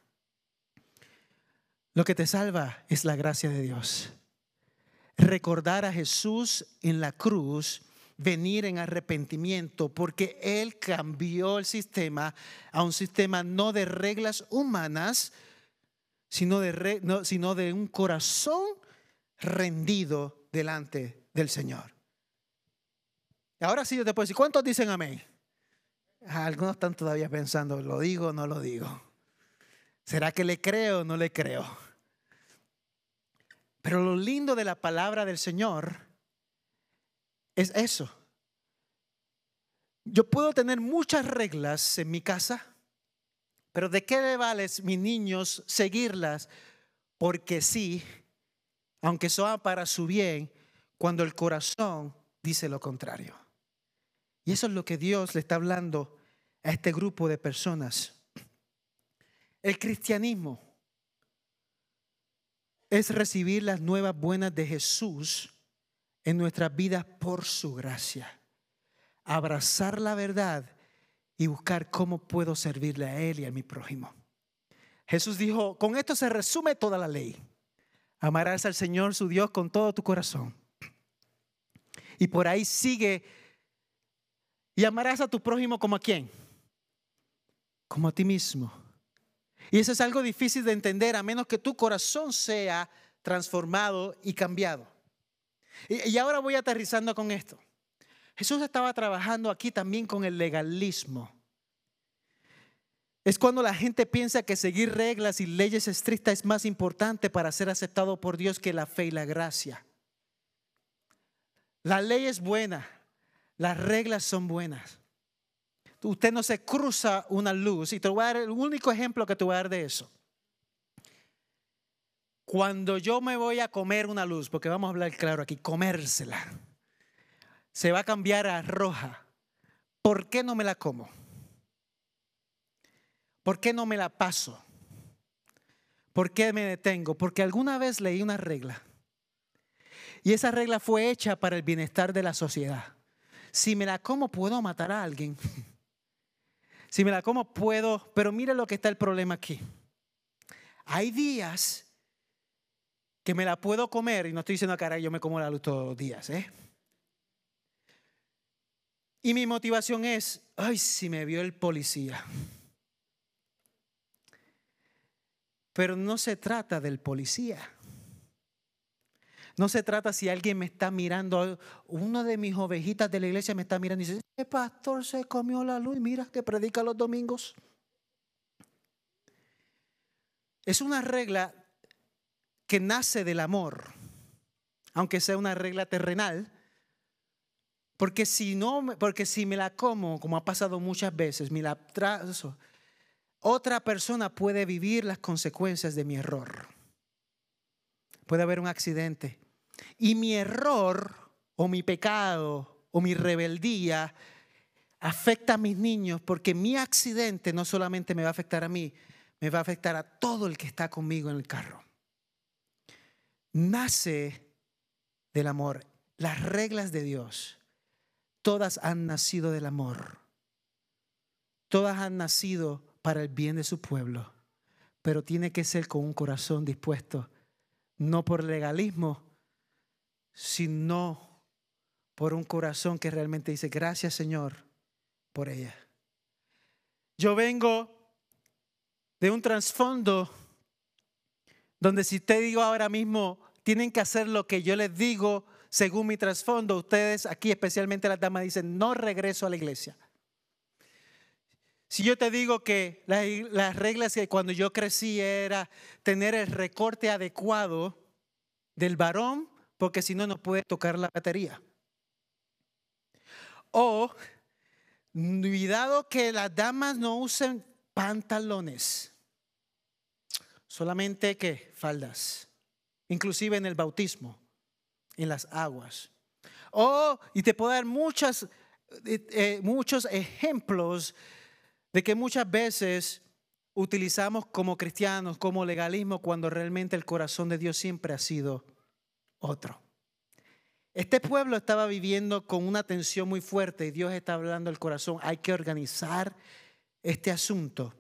Lo que te salva es la gracia de Dios. Recordar a Jesús en la cruz, venir en arrepentimiento, porque Él cambió el sistema a un sistema no de reglas humanas, sino de, sino de un corazón rendido delante del Señor. Ahora sí yo te puedo decir, ¿cuántos dicen amén? Algunos están todavía pensando, ¿lo digo o no lo digo? ¿Será que le creo o no le creo? Pero lo lindo de la palabra del Señor es eso. Yo puedo tener muchas reglas en mi casa, pero ¿de qué le vale mis niños seguirlas? Porque sí, aunque son para su bien, cuando el corazón dice lo contrario. Y eso es lo que Dios le está hablando a este grupo de personas. El cristianismo es recibir las nuevas buenas de Jesús en nuestras vidas por su gracia. Abrazar la verdad y buscar cómo puedo servirle a Él y a mi prójimo. Jesús dijo, con esto se resume toda la ley. Amarás al Señor su Dios con todo tu corazón. Y por ahí sigue, y amarás a tu prójimo como a quién? Como a ti mismo. Y eso es algo difícil de entender a menos que tu corazón sea transformado y cambiado. Y, ahora voy aterrizando con esto. Jesús estaba trabajando aquí también con el legalismo. Es cuando la gente piensa que seguir reglas y leyes estrictas es más importante para ser aceptado por Dios que la fe y la gracia. La ley es buena, las reglas son buenas usted no se cruza una luz. Y te voy a dar el único ejemplo que te voy a dar de eso. Cuando yo me voy a comer una luz, porque vamos a hablar claro aquí, comérsela, se va a cambiar a roja. ¿Por qué no me la como? ¿Por qué no me la paso? ¿Por qué me detengo? Porque alguna vez leí una regla. Y esa regla fue hecha para el bienestar de la sociedad. Si me la como, puedo matar a alguien. [laughs] Si me la como, puedo, pero mire lo que está el problema aquí. Hay días que me la puedo comer, y no estoy diciendo, cara, yo me como la luz todos los días, ¿eh? Y mi motivación es, ay, si me vio el policía. Pero no se trata del policía. No se trata si alguien me está mirando, uno de mis ovejitas de la iglesia me está mirando y dice, este pastor se comió la luz, mira que predica los domingos. Es una regla que nace del amor, aunque sea una regla terrenal, porque si no, porque si me la como, como ha pasado muchas veces, me la trazo, otra persona puede vivir las consecuencias de mi error. Puede haber un accidente, y mi error o mi pecado o mi rebeldía afecta a mis niños porque mi accidente no solamente me va a afectar a mí, me va a afectar a todo el que está conmigo en el carro. Nace del amor. Las reglas de Dios, todas han nacido del amor. Todas han nacido para el bien de su pueblo, pero tiene que ser con un corazón dispuesto, no por legalismo, sino por un corazón que realmente dice, gracias Señor por ella. Yo vengo de un trasfondo donde si te digo ahora mismo, tienen que hacer lo que yo les digo según mi trasfondo, ustedes aquí, especialmente las damas, dicen, no regreso a la iglesia. Si yo te digo que las, las reglas que cuando yo crecí era tener el recorte adecuado del varón porque si no, no puede tocar la batería. O, cuidado que las damas no usen pantalones, solamente que faldas, inclusive en el bautismo, en las aguas. O, y te puedo dar muchas, eh, eh, muchos ejemplos de que muchas veces utilizamos como cristianos, como legalismo, cuando realmente el corazón de Dios siempre ha sido otro. Este pueblo estaba viviendo con una tensión muy fuerte y Dios está hablando al corazón. Hay que organizar este asunto.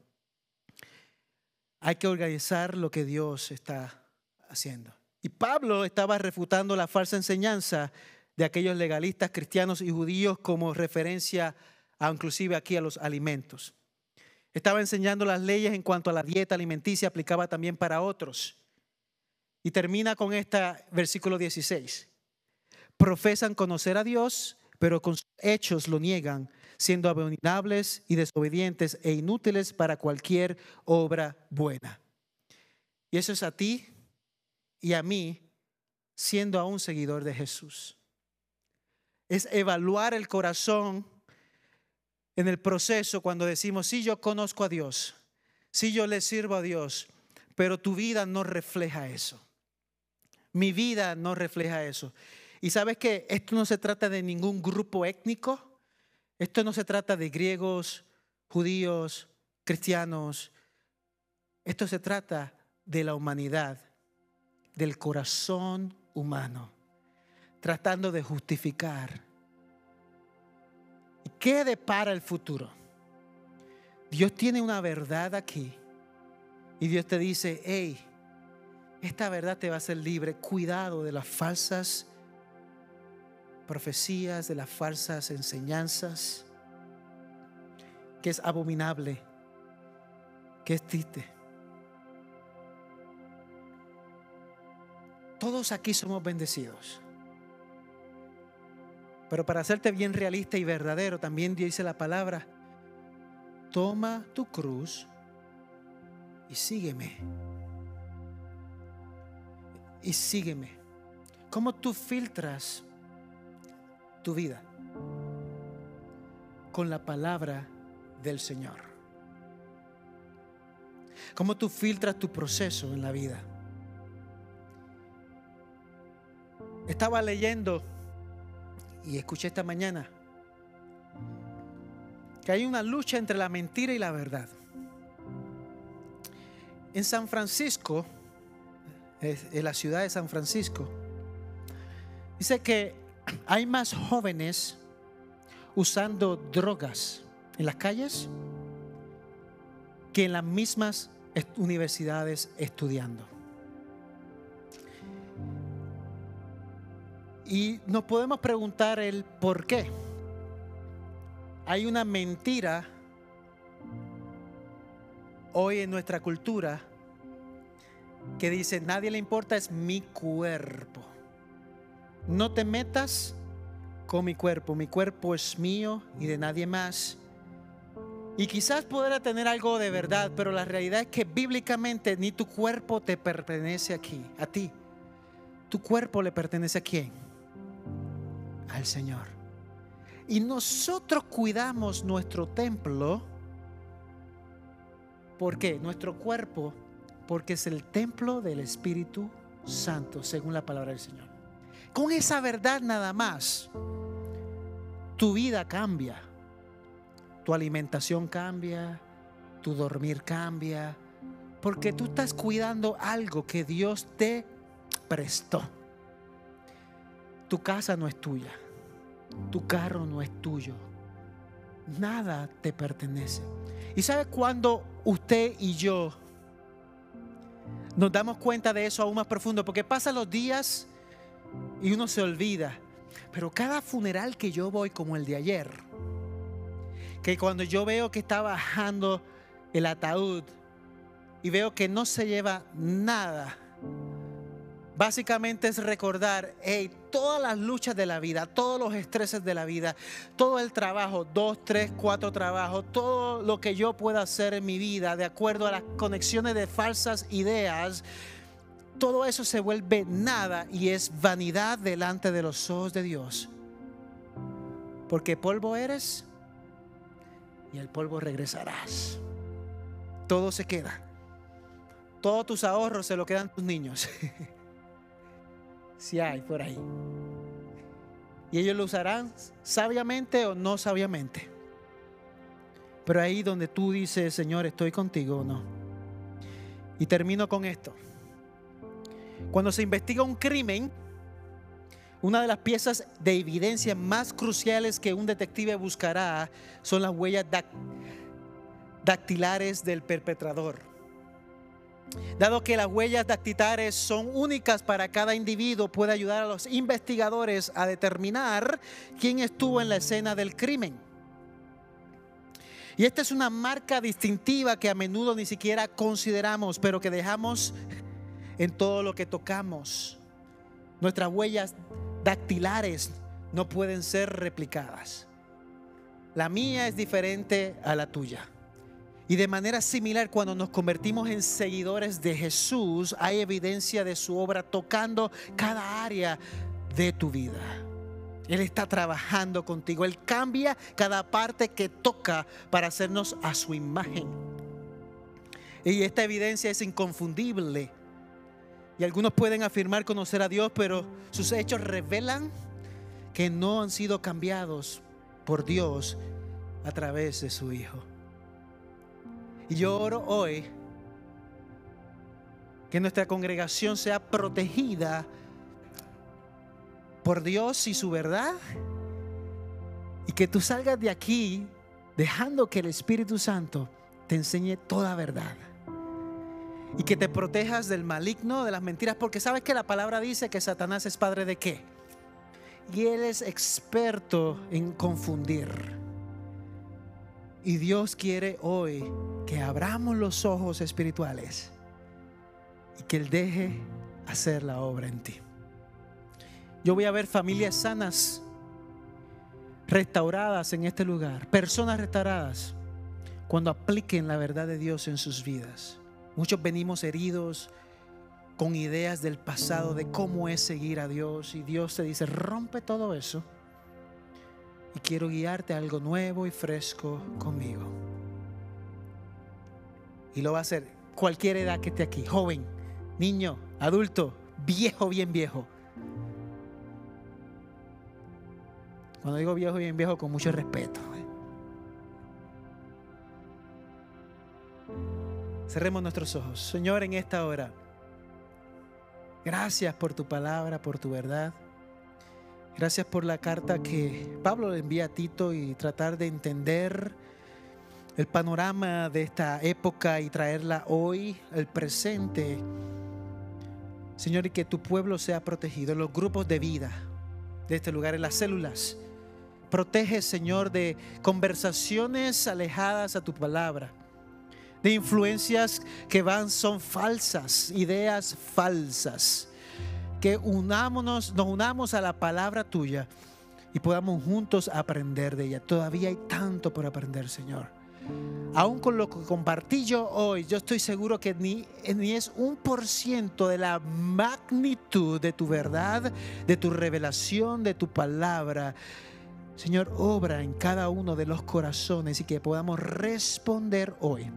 Hay que organizar lo que Dios está haciendo. Y Pablo estaba refutando la falsa enseñanza de aquellos legalistas cristianos y judíos como referencia a inclusive aquí a los alimentos. Estaba enseñando las leyes en cuanto a la dieta alimenticia, aplicaba también para otros. Y termina con este versículo 16. Profesan conocer a Dios, pero con sus hechos lo niegan, siendo abominables y desobedientes e inútiles para cualquier obra buena. Y eso es a ti y a mí, siendo aún seguidor de Jesús. Es evaluar el corazón en el proceso cuando decimos, sí, yo conozco a Dios, sí, yo le sirvo a Dios, pero tu vida no refleja eso. Mi vida no refleja eso. Y sabes que esto no se trata de ningún grupo étnico, esto no se trata de griegos, judíos, cristianos, esto se trata de la humanidad, del corazón humano, tratando de justificar. ¿Y qué depara el futuro? Dios tiene una verdad aquí y Dios te dice, hey, esta verdad te va a hacer libre. Cuidado de las falsas profecías, de las falsas enseñanzas, que es abominable, que es triste. Todos aquí somos bendecidos. Pero para hacerte bien realista y verdadero, también dice la palabra, toma tu cruz y sígueme y sígueme. ¿Cómo tú filtras tu vida? Con la palabra del Señor. ¿Cómo tú filtras tu proceso en la vida? Estaba leyendo y escuché esta mañana que hay una lucha entre la mentira y la verdad. En San Francisco, en la ciudad de San Francisco, dice que hay más jóvenes usando drogas en las calles que en las mismas universidades estudiando. Y nos podemos preguntar el por qué. Hay una mentira hoy en nuestra cultura que dice, nadie le importa, es mi cuerpo. No te metas con mi cuerpo, mi cuerpo es mío y de nadie más. Y quizás podrá tener algo de verdad, pero la realidad es que bíblicamente ni tu cuerpo te pertenece aquí, a ti. Tu cuerpo le pertenece a quién? Al Señor. Y nosotros cuidamos nuestro templo. ¿Por qué? Nuestro cuerpo, porque es el templo del Espíritu Santo, según la palabra del Señor. Con esa verdad nada más, tu vida cambia tu alimentación cambia, tu dormir cambia, porque tú estás cuidando algo que Dios te prestó. Tu casa no es tuya, tu carro no es tuyo, nada te pertenece. ¿Y sabe cuándo usted y yo nos damos cuenta de eso aún más profundo? Porque pasan los días y uno se olvida. Pero cada funeral que yo voy como el de ayer, que cuando yo veo que está bajando el ataúd y veo que no se lleva nada, básicamente es recordar, hey, todas las luchas de la vida, todos los estreses de la vida, todo el trabajo, dos, tres, cuatro trabajos, todo lo que yo pueda hacer en mi vida de acuerdo a las conexiones de falsas ideas, todo eso se vuelve nada y es vanidad delante de los ojos de Dios. Porque polvo eres y al polvo regresarás. Todo se queda. Todos tus ahorros se lo quedan tus niños. [laughs] si hay por ahí. Y ellos lo usarán sabiamente o no sabiamente. Pero ahí donde tú dices, Señor, estoy contigo o no. Y termino con esto. Cuando se investiga un crimen, una de las piezas de evidencia más cruciales que un detective buscará son las huellas dactilares del perpetrador. Dado que las huellas dactilares son únicas para cada individuo, puede ayudar a los investigadores a determinar quién estuvo en la escena del crimen. Y esta es una marca distintiva que a menudo ni siquiera consideramos, pero que dejamos en todo lo que tocamos. Nuestras huellas dactilares no pueden ser replicadas. La mía es diferente a la tuya. Y de manera similar, cuando nos convertimos en seguidores de Jesús, hay evidencia de su obra tocando cada área de tu vida. Él está trabajando contigo. Él cambia cada parte que toca para hacernos a su imagen. Y esta evidencia es inconfundible. Y algunos pueden afirmar conocer a Dios, pero sus hechos revelan que no han sido cambiados por Dios a través de su Hijo. Y yo oro hoy que nuestra congregación sea protegida por Dios y su verdad. Y que tú salgas de aquí dejando que el Espíritu Santo te enseñe toda verdad y que te protejas del maligno, de las mentiras, porque sabes que la palabra dice que Satanás es padre de qué? Y él es experto en confundir. Y Dios quiere hoy que abramos los ojos espirituales y que Él deje hacer la obra en ti. Yo voy a ver familias sanas, restauradas en este lugar, personas restauradas, cuando apliquen la verdad de Dios en sus vidas. Muchos venimos heridos con ideas del pasado de cómo es seguir a Dios y Dios te dice, rompe todo eso y quiero guiarte a algo nuevo y fresco conmigo. Y lo va a hacer cualquier edad que esté aquí, joven, niño, adulto, viejo, bien viejo. Cuando digo viejo, bien viejo, con mucho respeto. Cerremos nuestros ojos. Señor, en esta hora, gracias por tu palabra, por tu verdad. Gracias por la carta que Pablo le envía a Tito y tratar de entender el panorama de esta época y traerla hoy, al presente. Señor, y que tu pueblo sea protegido en los grupos de vida de este lugar, en las células. Protege, Señor, de conversaciones alejadas a tu palabra, de influencias que van, son falsas, ideas falsas. Que unámonos, nos unamos a la palabra tuya y podamos juntos aprender de ella. Todavía hay tanto por aprender, Señor. Aún con lo que compartí yo hoy, yo estoy seguro que ni, ni es un por ciento de la magnitud de tu verdad, de tu revelación, de tu palabra. Señor, obra en cada uno de los corazones y que podamos responder hoy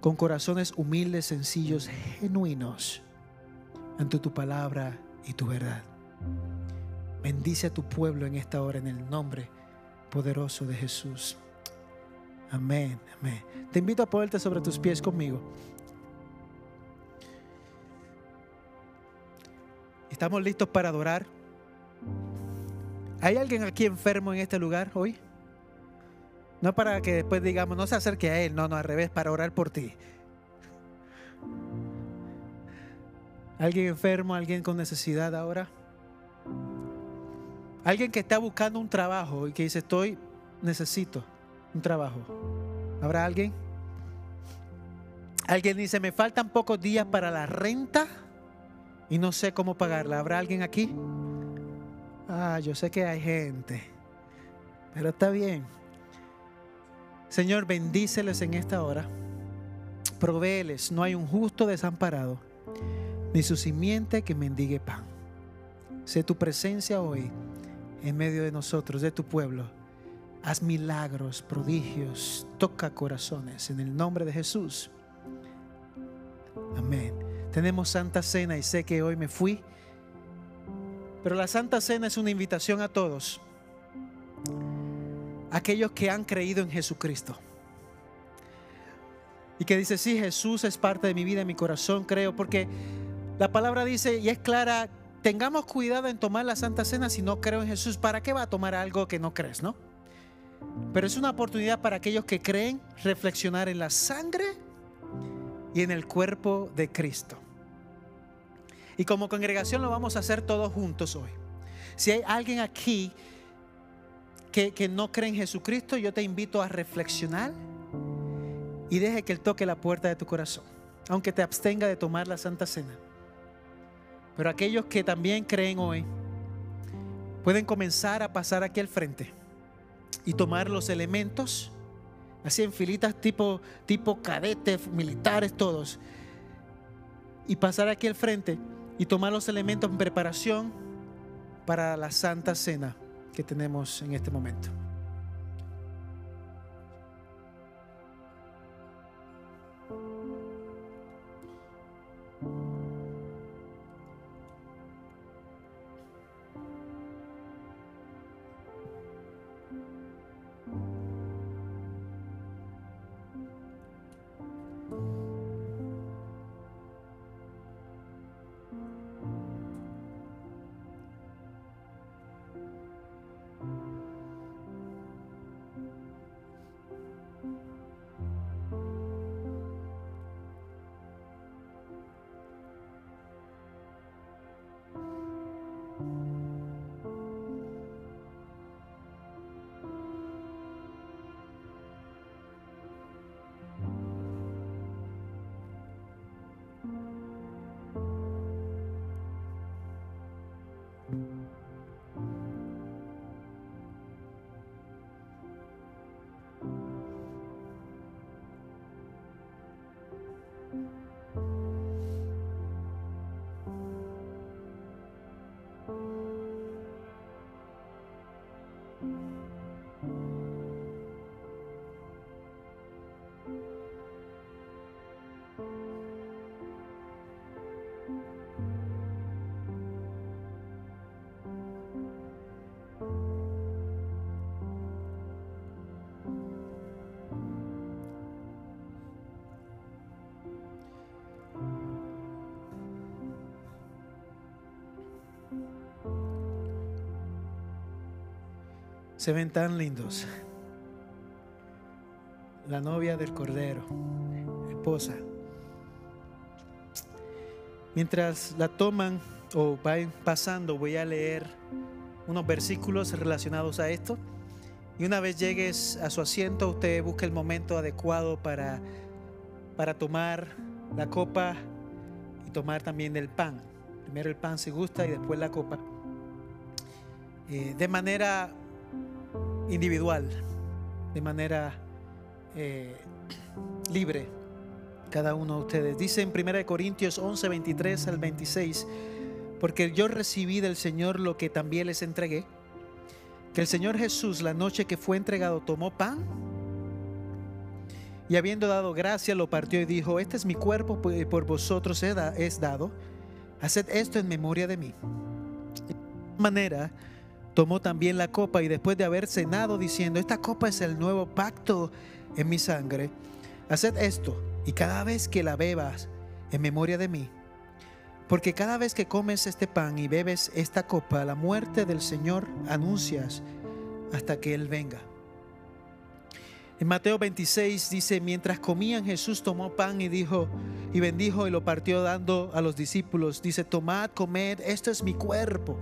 con corazones humildes, sencillos, genuinos ante tu palabra y tu verdad. Bendice a tu pueblo en esta hora en el nombre poderoso de Jesús. Amén, amén. Te invito a ponerte sobre tus pies conmigo. ¿Estamos listos para adorar? ¿Hay alguien aquí enfermo en este lugar hoy? No para que después digamos, no se acerque a Él, no, no, al revés, para orar por ti. ¿Alguien enfermo, alguien con necesidad ahora? Alguien que está buscando un trabajo y que dice, estoy, necesito un trabajo. ¿Habrá alguien? Alguien dice, me faltan pocos días para la renta y no sé cómo pagarla. ¿Habrá alguien aquí? Ah, yo sé que hay gente, pero está bien. Señor, bendíceles en esta hora. Provéeles, no hay un justo desamparado, ni su simiente que mendigue pan. Sé tu presencia hoy en medio de nosotros, de tu pueblo. Haz milagros, prodigios, toca corazones en el nombre de Jesús. Amén. Tenemos Santa Cena y sé que hoy me fui, pero la Santa Cena es una invitación a todos, aquellos que han creído en Jesucristo. Y que dice, sí, Jesús es parte de mi vida, de mi corazón, creo, porque la palabra dice, y es clara, tengamos cuidado en tomar la Santa Cena si no creo en Jesús. ¿Para qué va a tomar algo que no crees, no? Pero es una oportunidad para aquellos que creen reflexionar en la sangre y en el cuerpo de Cristo. Y como congregación lo vamos a hacer todos juntos hoy. Si hay alguien aquí que, no cree en Jesucristo, yo te invito a reflexionar y deje que Él toque la puerta de tu corazón, aunque te abstenga de tomar la Santa Cena. Pero aquellos que también creen hoy pueden comenzar a pasar aquí al frente y tomar los elementos, así en filitas tipo, tipo cadetes, militares todos, y pasar aquí al frente y tomar los elementos en preparación para la Santa Cena que tenemos en este momento. Se ven tan lindos. la novia del Cordero, esposa. Mientras la toman o van pasando, voy a leer unos versículos relacionados a esto. Y una vez llegues a su asiento, usted busca el momento adecuado para, para tomar la copa y tomar también del pan. Primero el pan se gusta y después la copa. Eh, de manera individual, de manera eh, libre, cada uno de ustedes. Dice en 1 Corintios 11, 23 al 26, porque yo recibí del Señor lo que también les entregué, que el Señor Jesús la noche que fue entregado tomó pan y habiendo dado gracia lo partió y dijo, este es mi cuerpo por vosotros es dado, haced esto en memoria de mí. De manera tomó también la copa y después de haber cenado diciendo, esta copa es el nuevo pacto en mi sangre, haced esto y cada vez que la bebas en memoria de mí. Porque cada vez que comes este pan y bebes esta copa, la muerte del Señor anuncias hasta que Él venga. En Mateo 26 dice, mientras comían Jesús tomó pan y dijo, y bendijo y lo partió dando a los discípulos. Dice, tomad, comed, esto es mi cuerpo.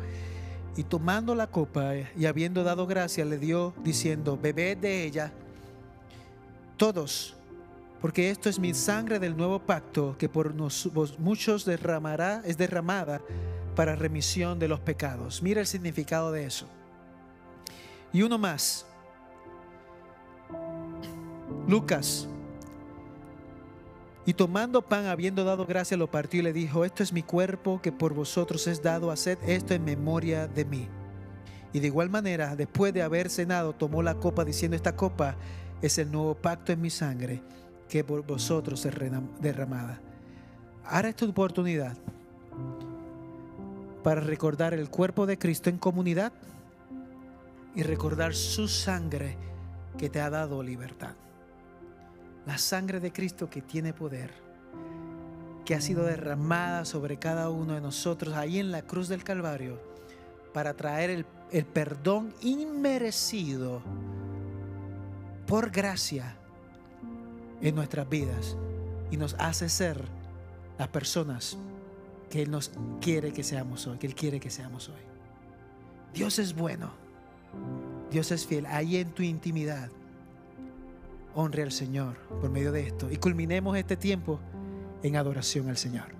Y tomando la copa y habiendo dado gracia, le dio diciendo, bebed de ella todos, porque esto es mi sangre del nuevo pacto que por muchos derramará, es derramada para remisión de los pecados. Mira el significado de eso. Y uno más. Lucas. Y tomando pan, habiendo dado gracia, lo partió y le dijo, esto es mi cuerpo que por vosotros es dado, haced esto en memoria de mí. Y de igual manera, después de haber cenado, tomó la copa diciendo, esta copa es el nuevo pacto en mi sangre que por vosotros es derramada. Ahora es tu oportunidad para recordar el cuerpo de Cristo en comunidad y recordar su sangre que te ha dado libertad. La sangre de Cristo que tiene poder, que ha sido derramada sobre cada uno de nosotros ahí en la cruz del Calvario para traer el, perdón inmerecido por gracia en nuestras vidas y nos hace ser las personas que Él nos quiere que seamos hoy, que Él quiere que seamos hoy. Dios es bueno, Dios es fiel. Ahí en tu intimidad, honre al Señor por medio de esto y culminemos este tiempo en adoración al Señor.